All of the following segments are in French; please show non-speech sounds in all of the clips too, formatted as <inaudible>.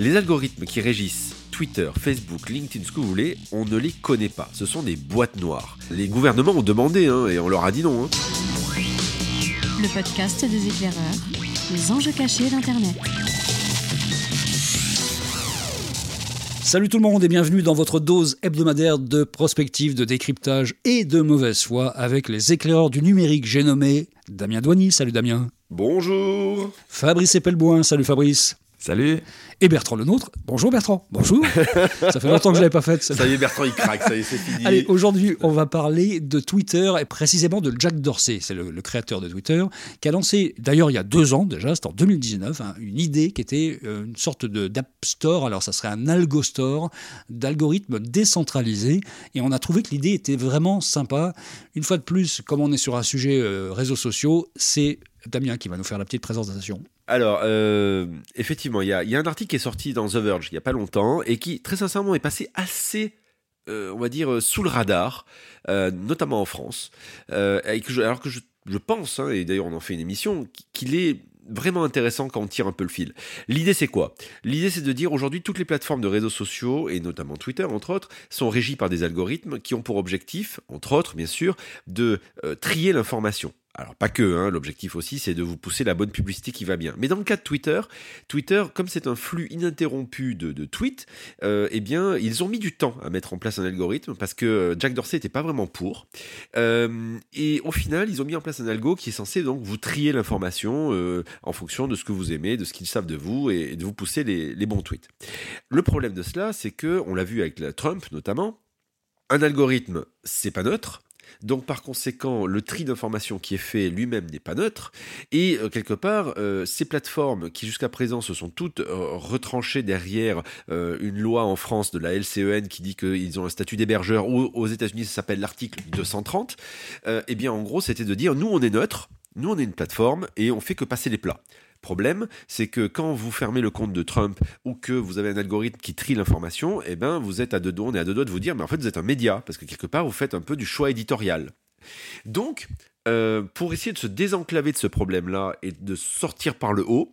Les algorithmes qui régissent Twitter, Facebook, LinkedIn, ce que vous voulez, on ne les connaît pas. Ce sont des boîtes noires. Les gouvernements ont demandé hein, et on leur a dit non. Hein. Le podcast des éclaireurs, les enjeux cachés d'Internet. Salut tout le monde et bienvenue dans votre dose hebdomadaire de prospective, de décryptage et de mauvaise foi avec les éclaireurs du numérique. J'ai nommé Damien Douany. Salut Damien. Bonjour. Fabrice Epelboin. Salut Fabrice. Salut. Et Bertrand le nôtre. Bonjour Bertrand. Bonjour. <laughs> ça fait longtemps que je l'avais pas fait. Ça y est, Bertrand, il craque. Ça y est, c'est fini. Allez, aujourd'hui, on va parler de Twitter et précisément de Jack Dorsey. C'est le, créateur de Twitter qui a lancé, d'ailleurs, il y a deux ans déjà, c'était en 2019, hein, une idée qui était euh, une sorte d'App Store. Alors, ça serait un algo store d'algorithmes décentralisés. Et on a trouvé que l'idée était vraiment sympa. Une fois de plus, comme on est sur un sujet euh, réseaux sociaux, c'est Damien qui va nous faire la petite présentation. Alors, euh, effectivement, il y, a, un article qui est sorti dans The Verge il n'y a pas longtemps et qui, très sincèrement, est passé assez, euh, on va dire, sous le radar, euh, notamment en France. alors que je, pense, hein, et d'ailleurs on en fait une émission, qu'il est vraiment intéressant quand on tire un peu le fil. L'idée c'est quoi? L'idée c'est de dire aujourd'hui toutes les plateformes de réseaux sociaux, et notamment Twitter entre autres, sont régies par des algorithmes qui ont pour objectif, entre autres bien sûr, de trier l'information. Alors pas que, hein, l'objectif aussi c'est de vous pousser la bonne publicité qui va bien. Mais dans le cas de Twitter, Twitter, comme c'est un flux ininterrompu de, tweets, euh, eh bien ils ont mis du temps à mettre en place un algorithme parce que euh, Jack Dorsey n'était pas vraiment pour. Euh, et au final, ils ont mis en place un algo qui est censé donc vous trier l'information en fonction de ce que vous aimez, de ce qu'ils savent de vous et, de vous pousser les, bons tweets. Le problème de cela, c'est que, on l'a vu avec Trump notamment, un algorithme, c'est pas neutre. Donc par conséquent, le tri d'informations qui est fait lui-même n'est pas neutre. Et euh, quelque part, euh, ces plateformes qui jusqu'à présent se sont toutes euh, retranchées derrière une loi en France de la LCEN qui dit qu'ils ont un statut d'hébergeur, ou aux États-Unis ça s'appelle l'article 230, eh bien en gros c'était de dire nous on est neutre, nous on est une plateforme et on fait que passer les plats. Problème, c'est que quand vous fermez le compte de Trump ou que vous avez un algorithme qui trie l'information, eh ben vous êtes à deux doigts, à deux doigts de vous dire, mais en fait vous êtes un média parce que quelque part vous faites un peu du choix éditorial. Donc, euh, pour essayer de se désenclaver de ce problème-là et de sortir par le haut,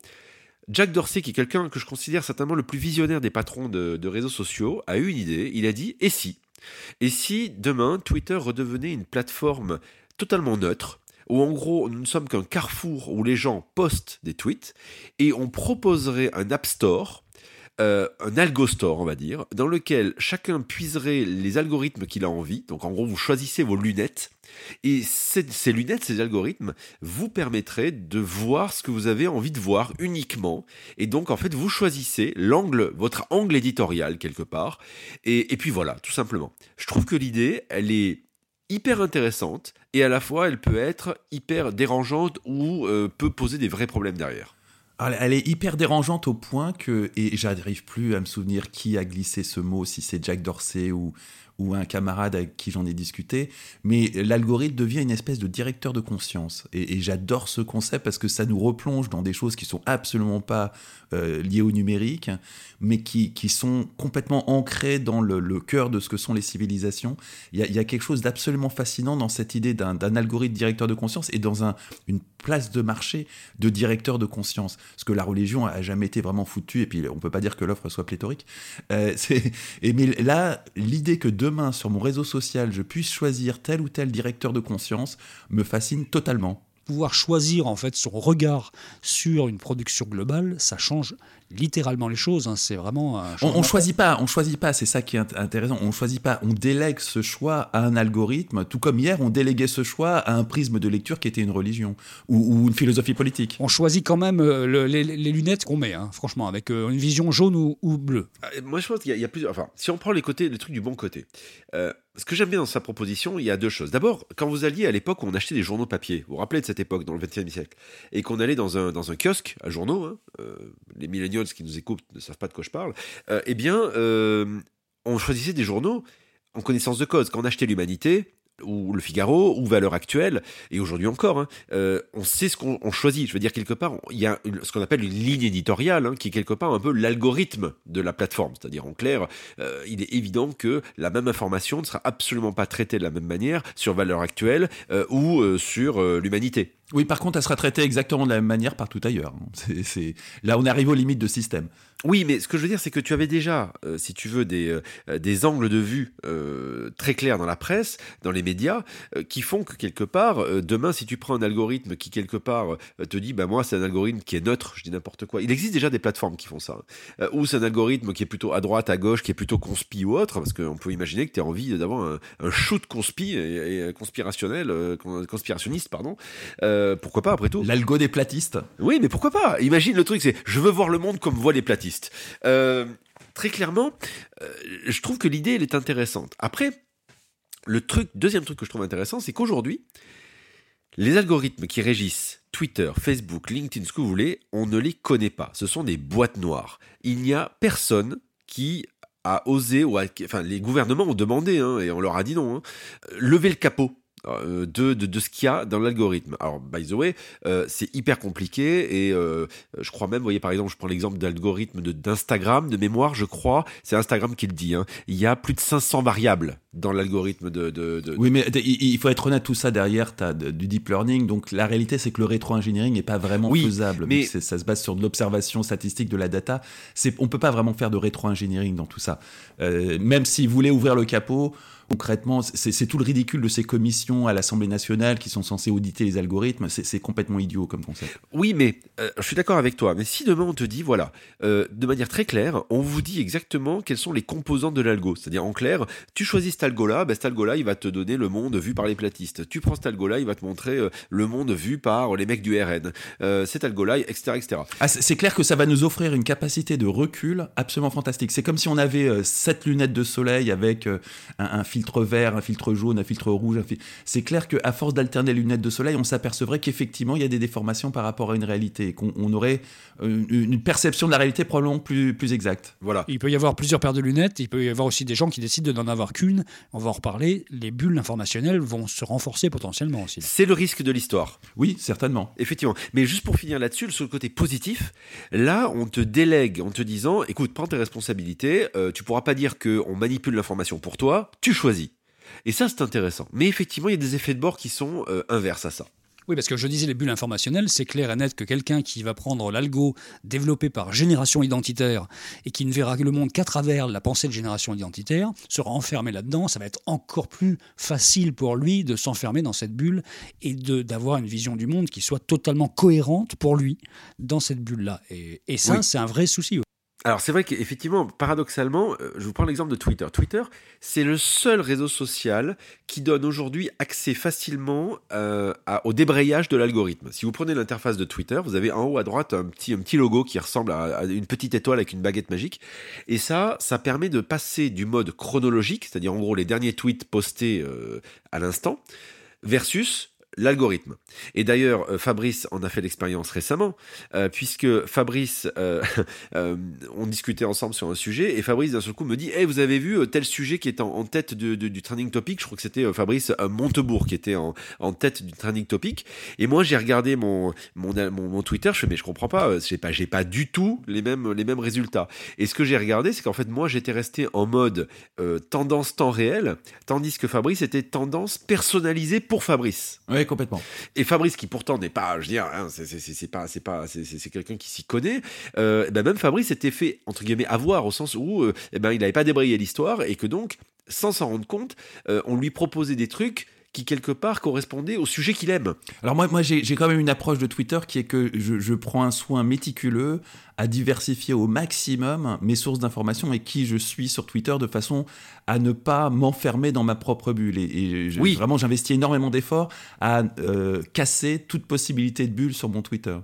Jack Dorsey, qui est quelqu'un que je considère certainement le plus visionnaire des patrons de, de réseaux sociaux, a eu une idée. Il a dit et si? Et si demain Twitter redevenait une plateforme totalement neutre où en gros nous ne sommes qu'un carrefour où les gens postent des tweets et on proposerait un App Store euh, un algo store, on va dire, dans lequel chacun puiserait les algorithmes qu'il a envie. Donc en gros, vous choisissez vos lunettes. Et ces, lunettes, ces algorithmes, vous permettraient de voir ce que vous avez envie de voir uniquement. Et donc, en fait, vous choisissez l'angle, votre angle éditorial quelque part. Et, et puis voilà, tout simplement. Je trouve que l'idée, elle est hyper intéressante et à la fois elle peut être hyper dérangeante ou euh, peut poser des vrais problèmes derrière. Elle est hyper dérangeante au point que, et j'arrive plus à me souvenir qui a glissé ce mot, si c'est Jack Dorsey ou, ou un camarade avec qui j'en ai discuté, mais l'algorithme devient une espèce de directeur de conscience. Et, j'adore ce concept parce que ça nous replonge dans des choses qui sont absolument pas euh, liées au numérique, mais qui, qui sont complètement ancrées dans le, cœur de ce que sont les civilisations. Il y a, quelque chose d'absolument fascinant dans cette idée d'un algorithme directeur de conscience et dans un, une place de marché de directeur de conscience. Parce que la religion a jamais été vraiment foutue, et puis on peut pas dire que l'offre soit pléthorique. Euh, et, mais là, l'idée que demain sur mon réseau social je puisse choisir tel ou tel directeur de conscience me fascine totalement pouvoir choisir en fait son regard sur une production globale, ça change littéralement les choses. Hein. C'est vraiment. on, on choisit pas, on choisit pas. C'est ça qui est intéressant. On choisit pas. On délègue ce choix à un algorithme, tout comme hier on déléguait ce choix à un prisme de lecture qui était une religion ou, une philosophie politique. On choisit quand même euh, les, lunettes qu'on met, hein, franchement, avec euh, une vision jaune ou, bleue. Ah, moi, je pense qu'il y, a plusieurs. Enfin, si on prend les côtés, le truc du bon côté. Euh, ce que j'aime bien dans sa proposition, il y a deux choses. D'abord, quand vous alliez à l'époque où on achetait des journaux papier, vous vous rappelez de cette époque, dans le XXe siècle, et qu'on allait dans un, dans un kiosque à journaux, hein, les millennials qui nous écoutent ne savent pas de quoi je parle, euh, eh bien, euh, on choisissait des journaux en connaissance de cause. Quand on achetait l'Humanité, ou Le Figaro, ou Valeurs Actuelles, et aujourd'hui encore, hein, euh, on sait ce qu'on choisit. Je veux dire, quelque part, il y a ce qu'on appelle une ligne éditoriale, hein, qui est quelque part un peu l'algorithme de la plateforme. C'est-à-dire, en clair, il est évident que la même information ne sera absolument pas traitée de la même manière sur Valeurs Actuelles ou sur l'Humanité. Oui, par contre, elle sera traitée exactement de la même manière partout ailleurs. <laughs> C'est. Là, on arrive aux limites de système. Oui, mais ce que je veux dire, c'est que tu avais déjà, euh, si tu veux, des, euh, angles de vue euh, très clairs dans la presse, dans les médias, qui font que quelque part, demain, si tu prends un algorithme qui quelque part te dit, bah moi, c'est un algorithme qui est neutre, je dis n'importe quoi. Il existe déjà des plateformes qui font ça. hein. Ou c'est un algorithme qui est plutôt à droite, à gauche, qui est plutôt conspi ou autre, parce qu'on peut imaginer que tu as envie d'avoir un, shoot conspi et, conspirationnel, con- conspirationniste, pardon. Pourquoi pas après tout L'algo des platistes. oui, mais pourquoi pas Imagine le truc, c'est je veux voir le monde comme voient les platistes. Euh, très clairement, euh, je trouve que l'idée elle est intéressante. Après, le truc, deuxième truc que je trouve intéressant, c'est qu'aujourd'hui, les algorithmes qui régissent Twitter, Facebook, LinkedIn, ce que vous voulez, on ne les connaît pas. Ce sont des boîtes noires. Il n'y a personne qui a osé, ou a- enfin les gouvernements ont demandé, hein, et on leur a dit non, hein, lever le capot euh, de, de, de ce qu'il y a dans l'algorithme. Alors, by the way, euh, c'est hyper compliqué et euh, je crois même, vous voyez par exemple, je prends l'exemple d'algorithme de- d'Instagram, de, mémoire, je crois, c'est Instagram qui le dit, hein, il y a plus de 500 variables dans l'algorithme de... de, de- Oui, mais il faut être honnête, tout ça derrière, tu as du deep learning. Donc la réalité, c'est que le rétro-engineering n'est pas vraiment Oui, faisable. mais- ça se base sur de l'observation statistique de la data. On peut pas vraiment faire de rétro-engineering dans tout ça. Euh, même s'ils voulaient ouvrir le capot, concrètement, c'est, tout le ridicule de ces commissions à l'Assemblée nationale qui sont censées auditer les algorithmes. C'est, complètement idiot comme concept. Oui, mais euh, je suis d'accord avec toi. Mais si demain on te dit, voilà, euh, de manière très claire, on vous dit exactement quelles sont les composantes de l'algo. C'est-à-dire, en clair, tu choisis cet algo-là, ben, cet algo-là, il va te donner le monde vu par les platistes. Tu prends cet algo-là, il va te montrer euh, le monde vu par les mecs du RN. Euh, cet algo-là, etc., etc. Ah, c'est c'est clair que ça va nous offrir une capacité de recul absolument fantastique. C'est comme si on avait euh, sept lunettes de soleil avec euh, un, un filtre vert, un filtre jaune, un filtre rouge. fil- C'est clair qu'à force d'alterner les lunettes de soleil, on s'apercevrait qu'effectivement, il y a des déformations par rapport à une réalité, qu'on on aurait une, une perception de la réalité probablement plus, plus exacte. Voilà. Il peut y avoir plusieurs paires de lunettes, il peut y avoir aussi des gens qui décident de n'en avoir qu'une. On va en reparler. Les bulles informationnelles vont se renforcer potentiellement aussi. C'est le risque de l'histoire. Oui, certainement. Effectivement. Mais juste pour finir là-dessus, sur le côté positif, là, on te délègue en te disant, écoute, prends tes responsabilités, euh, tu pourras pas dire qu'on manipule l'information pour toi, tu choisis. Et ça, c'est intéressant. Mais effectivement, il y a des effets de bord qui sont euh, inverses à ça. Oui, parce que je disais les bulles informationnelles, c'est clair et net que quelqu'un qui va prendre l'algo développé par génération identitaire et qui ne verra le monde qu'à travers la pensée de génération identitaire sera enfermé là-dedans. Ça va être encore plus facile pour lui de s'enfermer dans cette bulle et d'avoir une vision du monde qui soit totalement cohérente pour lui dans cette bulle-là. Et, et ça, Oui. c'est un vrai souci. Alors c'est vrai qu'effectivement, paradoxalement, euh, je vous prends l'exemple de Twitter. Twitter, c'est le seul réseau social qui donne aujourd'hui accès facilement euh, au débrayage de l'algorithme. Si vous prenez l'interface de Twitter, vous avez en haut à droite un petit, un petit logo qui ressemble à, à une petite étoile avec une baguette magique. Et ça, ça permet de passer du mode chronologique, c'est-à-dire en gros les derniers tweets postés euh, à l'instant, versus l'algorithme. Et d'ailleurs, euh, Fabrice en a fait l'expérience récemment, euh, puisque Fabrice, euh, <laughs> on discutait ensemble sur un sujet, et Fabrice d'un seul coup me dit, hey, vous avez vu tel sujet qui est en, tête de- du trending topic, je crois que c'était Fabrice Montebourg qui était en, en tête du trending topic, et moi j'ai regardé mon, mon, mon, Twitter, je fais, mais je comprends pas, j'ai pas, pas du tout les mêmes, les mêmes résultats. Et ce que j'ai regardé, c'est qu'en fait, moi j'étais resté en mode tendance temps réel, tandis que Fabrice était tendance personnalisée pour Fabrice. Complètement. Et Fabrice, qui pourtant n'est pas, je veux dire, hein, c'est- pas, c'est pas, c'est- quelqu'un qui s'y connaît. Euh, ben même Fabrice était fait entre guillemets avoir au sens où, euh, eh ben il n'avait pas débrayé l'histoire et que donc, sans s'en rendre compte, euh, on lui proposait des trucs qui quelque part correspondaient au sujet qu'il aime. Alors moi, moi j'ai quand même une approche de Twitter qui est que je, je prends un soin méticuleux à diversifier au maximum mes sources d'informations et qui je suis sur Twitter de façon à ne pas m'enfermer dans ma propre bulle. Et, et je- Oui. vraiment, j'investis énormément d'efforts à euh, casser toute possibilité de bulle sur mon Twitter.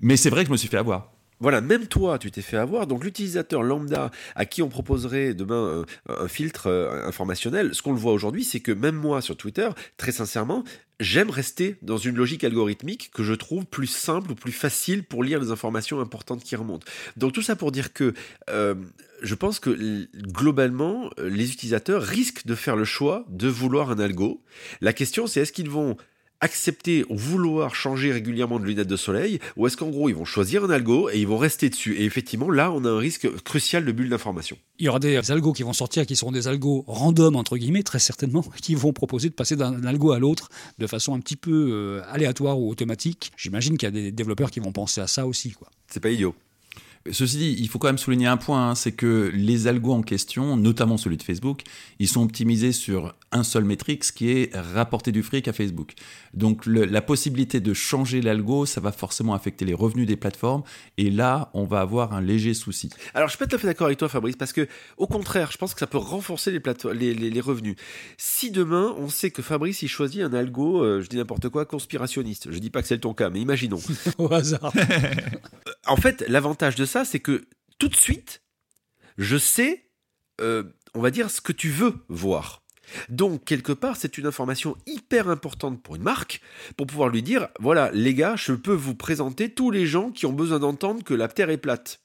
Mais c'est vrai que je me suis fait avoir. Voilà, même toi, tu t'es fait avoir. Donc l'utilisateur lambda à qui on proposerait demain un, un filtre euh, informationnel, ce qu'on le voit aujourd'hui, c'est que même moi sur Twitter, très sincèrement, j'aime rester dans une logique algorithmique que je trouve plus simple ou plus facile pour lire les informations importantes qui remontent. Donc tout ça pour dire que euh, je pense que globalement, euh, les utilisateurs risquent de faire le choix de vouloir un algo. La question, c'est est-ce qu'ils vont accepter ou vouloir changer régulièrement de lunettes de soleil ou est-ce qu'en gros ils vont choisir un algo et ils vont rester dessus? Et effectivement là on a un risque crucial de bulle d'information. Il y aura des algos qui vont sortir qui seront des algos random entre guillemets très certainement <laughs> qui vont proposer de passer d'un algo à l'autre de façon un petit peu euh, aléatoire ou automatique. J'imagine qu'il y a des développeurs qui vont penser à ça aussi quoi. C'est pas idiot. Ceci dit, il faut quand même souligner un point, hein, c'est que les algos en question, notamment celui de Facebook, ils sont optimisés sur un seul métrique, ce qui est rapporter du fric à Facebook. Donc la possibilité de changer l'algo, ça va forcément affecter les revenus des plateformes, et là, on va avoir un léger souci. Alors je suis pas tout à fait d'accord avec toi, Fabrice, parce que au contraire, je pense que ça peut renforcer les, les, revenus. Si demain, on sait que Fabrice, il choisit un algo, euh, je dis n'importe quoi, conspirationniste, je dis pas que c'est ton cas, mais imaginons. <laughs> au hasard. <laughs> en fait, l'avantage de ça, c'est que tout de suite, je sais, euh, on va dire, ce que tu veux voir. Donc, quelque part, c'est une information hyper importante pour une marque, pour pouvoir lui dire, voilà, les gars, je peux vous présenter tous les gens qui ont besoin d'entendre que la Terre est plate.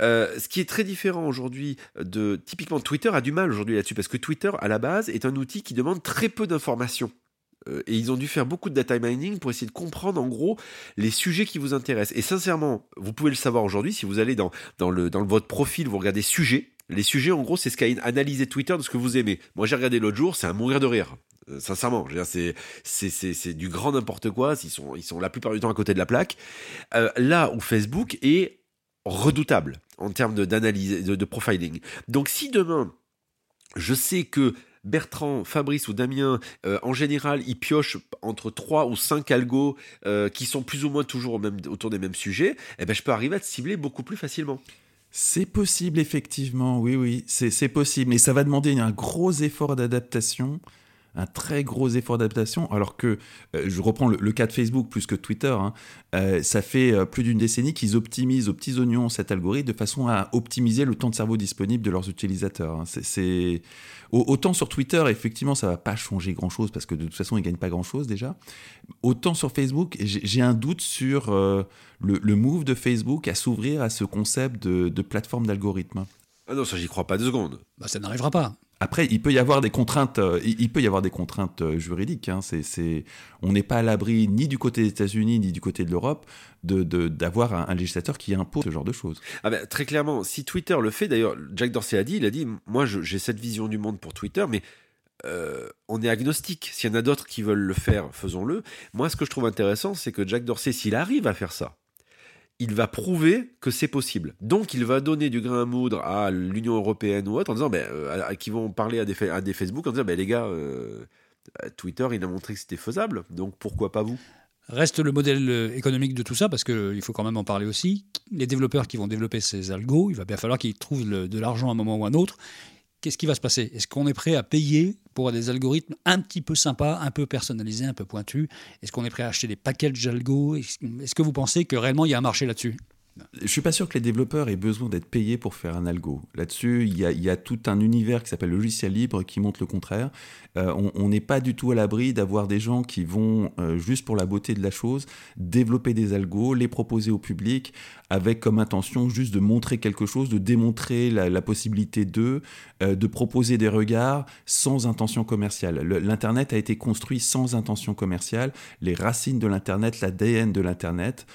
Euh, ce qui est très différent aujourd'hui de typiquement Twitter a du mal aujourd'hui là-dessus parce que Twitter à la base est un outil qui demande très peu d'informations. Euh, et ils ont dû faire beaucoup de data mining pour essayer de comprendre en gros les sujets qui vous intéressent. Et sincèrement, vous pouvez le savoir aujourd'hui si vous allez dans, le, votre profil, vous regardez sujets. Les sujets, en gros, c'est ce qu'a analysé Twitter de ce que vous aimez. Moi, j'ai regardé l'autre jour, c'est un mourir de rire. Euh, sincèrement, c'est du grand n'importe quoi. Ils sont la plupart du temps à côté de la plaque. Euh, là où Facebook est redoutable en termes d'analyse de profiling. Donc, si demain je sais que Bertrand, Fabrice ou Damien, euh, en général, ils piochent entre 3 ou 5 algos euh, qui sont plus ou moins toujours autour des mêmes sujets, eh ben, je peux arriver à te cibler beaucoup plus facilement. C'est possible, effectivement, oui, oui, c'est possible. Mais ça va demander un gros effort d'adaptation un très gros effort d'adaptation, alors que, euh, je reprends le, cas de Facebook plus que Twitter, hein, euh, ça fait euh, plus d'une décennie qu'ils optimisent aux petits oignons cet algorithme de façon à optimiser le temps de cerveau disponible de leurs utilisateurs. Hein. C'est, Autant sur Twitter, effectivement, ça va pas changer grand-chose, parce que de toute façon, ils gagnent pas grand-chose déjà. Autant sur Facebook, j'ai un doute sur le, move de Facebook à s'ouvrir à ce concept de, de plateforme d'algorithme. Ah non, ça j'y crois pas deux secondes. Bah, ça n'arrivera pas. Après, il peut y avoir des contraintes, euh, il peut y avoir des contraintes euh, juridiques. Hein. On n'est pas à l'abri ni du côté des États-Unis ni du côté de l'Europe de, d'avoir un, législateur qui impose ce genre de choses. Ah ben, très clairement, si Twitter le fait, d'ailleurs, Jack Dorsey a dit, il a dit, moi j'ai cette vision du monde pour Twitter, mais euh, on est agnostique. S'il y en a d'autres qui veulent le faire, faisons-le. Moi, ce que je trouve intéressant, c'est que Jack Dorsey, s'il arrive à faire ça, il va prouver que c'est possible. Donc il va donner du grain à moudre à l'Union européenne ou autre en disant, ben, euh, qui vont parler à des, Facebook en disant, ben, les gars, euh, Twitter, il a montré que c'était faisable, donc pourquoi pas vous? Reste le modèle euh, économique de tout ça, parce qu'il faut quand même en parler aussi. Les développeurs qui vont développer ces algos, il va bien falloir qu'ils trouvent de l'argent à un moment ou à un autre qu'est-ce qui va se passer? Est-ce qu'on est prêt à payer pour des algorithmes un petit peu sympas, un peu personnalisés, un peu pointus? Est-ce qu'on est prêt à acheter des packages d'algo Est-ce que vous pensez que réellement il y a un marché là-dessus? Je suis pas sûr que les développeurs aient besoin d'être payés pour faire un algo. Là-dessus, il y, a, tout un univers qui s'appelle logiciel libre qui montre le contraire. Euh, on n'est pas du tout à l'abri d'avoir des gens qui vont, euh, juste pour la beauté de la chose, développer des algos, les proposer au public, avec comme intention juste de montrer quelque chose, de démontrer la, possibilité d'eux, euh, de proposer des regards sans intention commerciale. L'Internet a été construit sans intention commerciale. Les racines de l'Internet, l'ADN de l'Internet,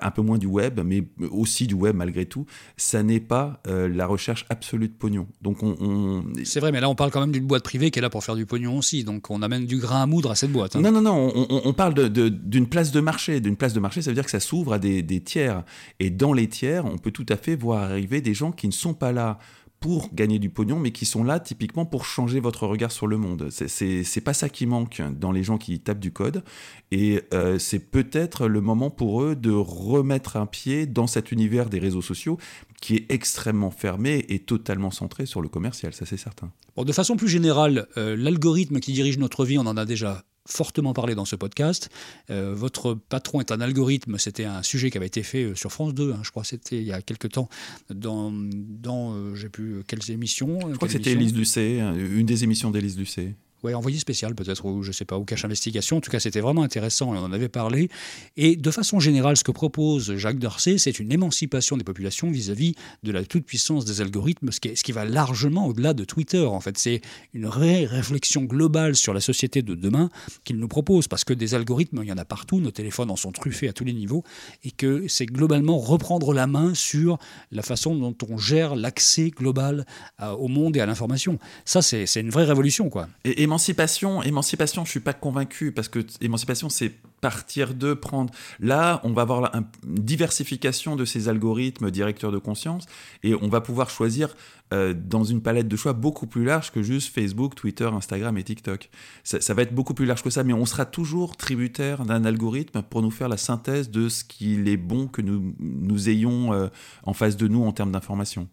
un peu moins du web, mais aussi du web malgré tout, ça n'est pas euh, la recherche absolue de pognon. Donc on, C'est vrai, mais là on parle quand même d'une boîte privée qui est là pour faire du pognon aussi, donc on amène du grain à moudre à cette boîte. Hein. Non, non, non, on, parle d'une place de marché. D'une place de marché, ça veut dire que ça s'ouvre à des, des tiers. Et dans les tiers, on peut tout à fait voir arriver des gens qui ne sont pas là pour gagner du pognon, mais qui sont là typiquement pour changer votre regard sur le monde. C'est pas ça qui manque dans les gens qui tapent du code, et euh, c'est peut-être le moment pour eux de remettre un pied dans cet univers des réseaux sociaux qui est extrêmement fermé et totalement centré sur le commercial, ça c'est certain. Bon, de façon plus générale, euh, l'algorithme qui dirige notre vie, on en a déjà fortement parlé dans ce podcast. Euh, votre patron est un algorithme, c'était un sujet qui avait été fait euh, sur France 2, hein, je crois c'était il y a quelques temps, dans, dans euh, j'ai plus quelles émissions. Je crois que c'était Élise Lucet, une des émissions d'Élise Lucet. Ouais, envoyé spécial peut-être, ou je sais pas, ou cache investigation. En tout cas, c'était vraiment intéressant, on en avait parlé. Et de façon générale, ce que propose Jacques Dorsey, c'est une émancipation des populations vis-à-vis de la toute-puissance des algorithmes, ce qui, va largement au-delà de Twitter. En fait, c'est une réflexion globale sur la société de demain qu'il nous propose, parce que des algorithmes, il y en a partout, nos téléphones en sont truffés à tous les niveaux, et que c'est globalement reprendre la main sur la façon dont on gère l'accès global au monde et à l'information. Ça, c'est une vraie révolution, quoi. Et émancipation, émancipation, je suis pas convaincu parce que émancipation, c'est partir de prendre. Là, on va avoir une diversification de ces algorithmes directeurs de conscience et on va pouvoir choisir euh, dans une palette de choix beaucoup plus large que juste Facebook, Twitter, Instagram et TikTok. Ça, va être beaucoup plus large que ça, mais on sera toujours tributaire d'un algorithme pour nous faire la synthèse de ce qu'il est bon que nous, ayons euh, en face de nous en termes d'information.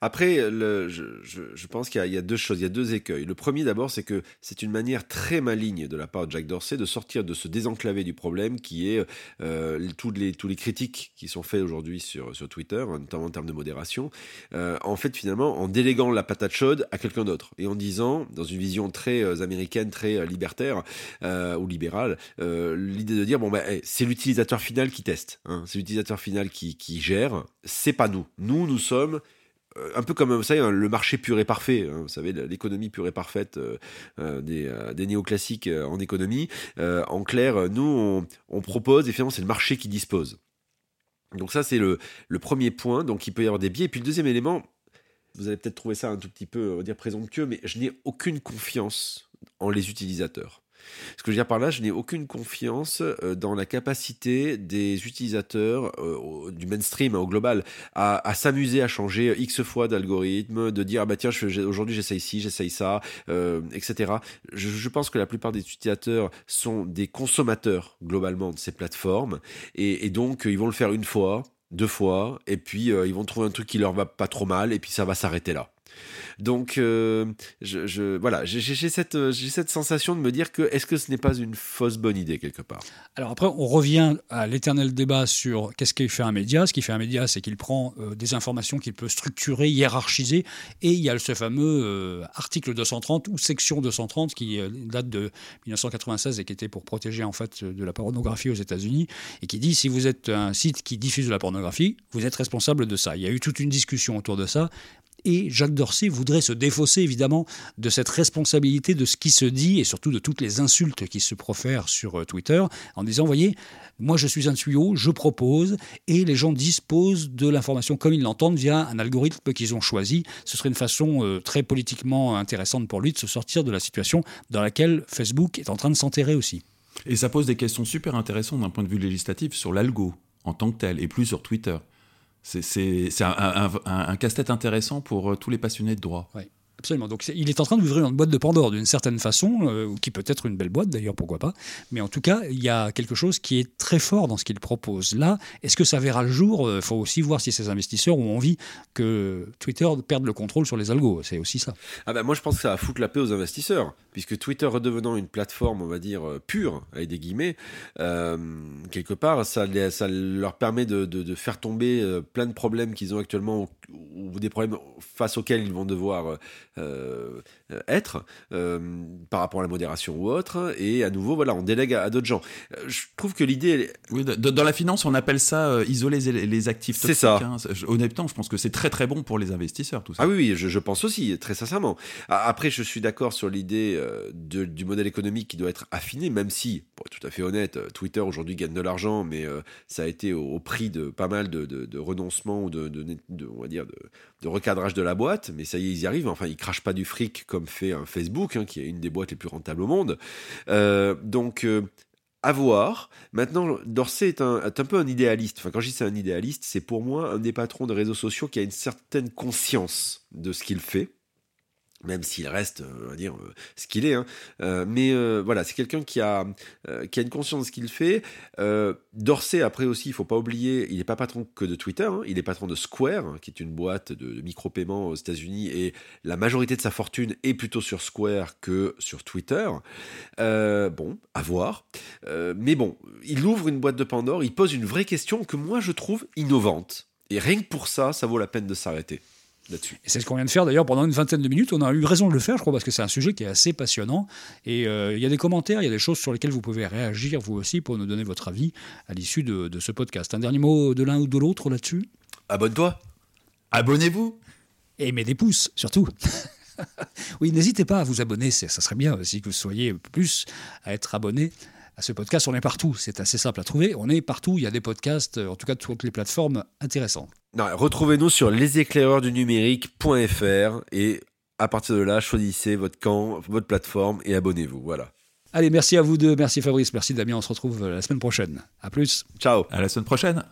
Après, je, pense qu'il y, a deux choses, il y a deux écueils. Le premier d'abord, c'est que c'est une manière très maligne de la part de Jack Dorsey de sortir de se désenclaver du problème qui est euh, tous, les, tous les critiques qui sont faits aujourd'hui sur, sur Twitter, notamment en termes de modération, euh, en fait finalement en déléguant la patate chaude à quelqu'un d'autre et en disant, dans une vision très euh, américaine, très libertaire ou libérale, l'idée de dire, bon ben c'est l'utilisateur final qui teste, hein. c'est l'utilisateur final qui, qui gère, c'est pas nous. Nous, nous sommes euh, un peu comme savez, hein, le marché pur et parfait, hein, vous savez, l'économie pure et parfaite euh, euh, des, néoclassiques en économie. en clair, nous, on, propose et finalement, c'est le marché qui dispose. Donc ça, c'est le, premier point. Donc il peut y avoir des biais. Et puis le deuxième élément, vous allez peut-être trouver ça un tout petit peu, dire, présomptueux, mais je n'ai aucune confiance en les utilisateurs. Ce que je veux dire par là, je n'ai aucune confiance euh, dans la capacité des utilisateurs euh, du mainstream au global à, s'amuser à changer X fois d'algorithme, de dire ah bah tiens aujourd'hui j'essaye ci, j'essaye ça, euh, etc. Je, pense que la plupart des utilisateurs sont des consommateurs globalement de ces plateformes et, donc ils vont le faire une fois, deux fois, et puis ils vont trouver un truc qui leur va pas trop mal, et puis ça va s'arrêter là. Donc, euh, je, voilà, j'ai cette, sensation de me dire que est-ce que ce n'est pas une fausse bonne idée quelque part? Alors après, on revient à l'éternel débat sur qu'est-ce qu'il fait un média. Ce qu'il fait un média, c'est qu'il prend euh, des informations qu'il peut structurer, hiérarchiser, et il y a ce fameux euh, article 230 ou section 230 qui date de 1996 et qui était pour protéger en fait de la pornographie aux États-Unis et qui dit si vous êtes un site qui diffuse de la pornographie, vous êtes responsable de ça. Il y a eu toute une discussion autour de ça. Et Jacques Dorsey voudrait se défausser évidemment de cette responsabilité de ce qui se dit et surtout de toutes les insultes qui se profèrent sur euh, Twitter en disant, voyez, moi je suis un tuyau, je propose et les gens disposent de l'information comme ils l'entendent via un algorithme qu'ils ont choisi. Ce serait une façon euh, très politiquement intéressante pour lui de se sortir de la situation dans laquelle Facebook est en train de s'enterrer aussi. Et ça pose des questions super intéressantes d'un point de vue législatif sur l'algo en tant que tel et plus sur Twitter. C'est un, casse-tête intéressant pour euh, tous les passionnés de droit. Donc il est en train d'ouvrir une boîte de Pandore d'une certaine façon, euh, qui peut être une belle boîte d'ailleurs, pourquoi pas. Mais en tout cas, il y a quelque chose qui est très fort dans ce qu'il propose là. Est-ce que ça verra le jour? Il euh, faut aussi voir si ces investisseurs ont envie que Twitter perde le contrôle sur les algos. C'est aussi ça. Ah ben moi je pense que ça va foutre la paix aux investisseurs, puisque Twitter redevenant une plateforme, on va dire, euh, pure, avec des guillemets, quelque part, ça, leur permet de, faire tomber plein de problèmes qu'ils ont actuellement, ou, des problèmes face auxquels ils vont devoir euh, être euh, par rapport à la modération ou autre. Et à nouveau, voilà, on délègue à, d'autres gens. Euh, je trouve que l'idée. Oui, dans la finance, on appelle ça isoler les, actifs C'est ça. Hein. Honnêtement, je pense que c'est très très bon pour les investisseurs, tout ça. Ah oui, oui je, pense aussi, très sincèrement. Après, je suis d'accord sur l'idée du modèle économique qui doit être affiné, même si, pour être tout à fait honnête, Twitter aujourd'hui gagne de l'argent, mais ça a été au, prix de pas mal de, de, renoncements ou de, de, on va dire, de, recadrage de la boîte. Mais ça y est, ils y arrivent. Enfin, ils crache pas du fric comme fait un Facebook, hein, qui est une des boîtes les plus rentables au monde. Euh, donc, euh, à voir. Maintenant, Dorsey est un, est un, peu un idéaliste. Quand je dis c'est un idéaliste, c'est pour moi un des patrons de réseaux sociaux qui a une certaine conscience de ce qu'il fait même s'il reste, euh, on va dire, euh, ce qu'il est. Hein. Euh, mais voilà, c'est quelqu'un qui a, qui a une conscience de ce qu'il fait. Dorsey, après aussi, il faut pas oublier, il n'est pas patron que de Twitter, hein. il est patron de Square, hein, qui est une boîte de, micro-paiement aux États-Unis, et la majorité de sa fortune est plutôt sur Square que sur Twitter. bon, à voir. mais bon, il ouvre une boîte de Pandore, il pose une vraie question que moi je trouve innovante. Et rien que pour ça, ça vaut la peine de s'arrêter. Là-dessus. Et c'est ce qu'on vient de faire d'ailleurs pendant une vingtaine de minutes. On a eu raison de le faire, je crois, parce que c'est un sujet qui est assez passionnant. Et euh, il y a des commentaires, il y a des choses sur lesquelles vous pouvez réagir vous aussi pour nous donner votre avis à l'issue de, de ce podcast. Un dernier mot de l'un ou de l'autre là-dessus? Abonne-toi. Abonnez-vous Et mettez des pouces, surtout. <laughs> oui, n'hésitez pas à vous abonner, ça serait bien aussi que vous soyez plus à être abonné à ce podcast. On est partout, c'est assez simple à trouver. On est partout, il y a des podcasts, euh, en tout cas toutes les plateformes intéressantes. Retrouvez-nous sur leséclaireursdunumérique.fr et à partir de là, choisissez votre camp, votre plateforme et abonnez-vous. Voilà. Allez, merci à vous deux, merci Fabrice, merci Damien, on se retrouve la semaine prochaine. À plus. Ciao. À la semaine prochaine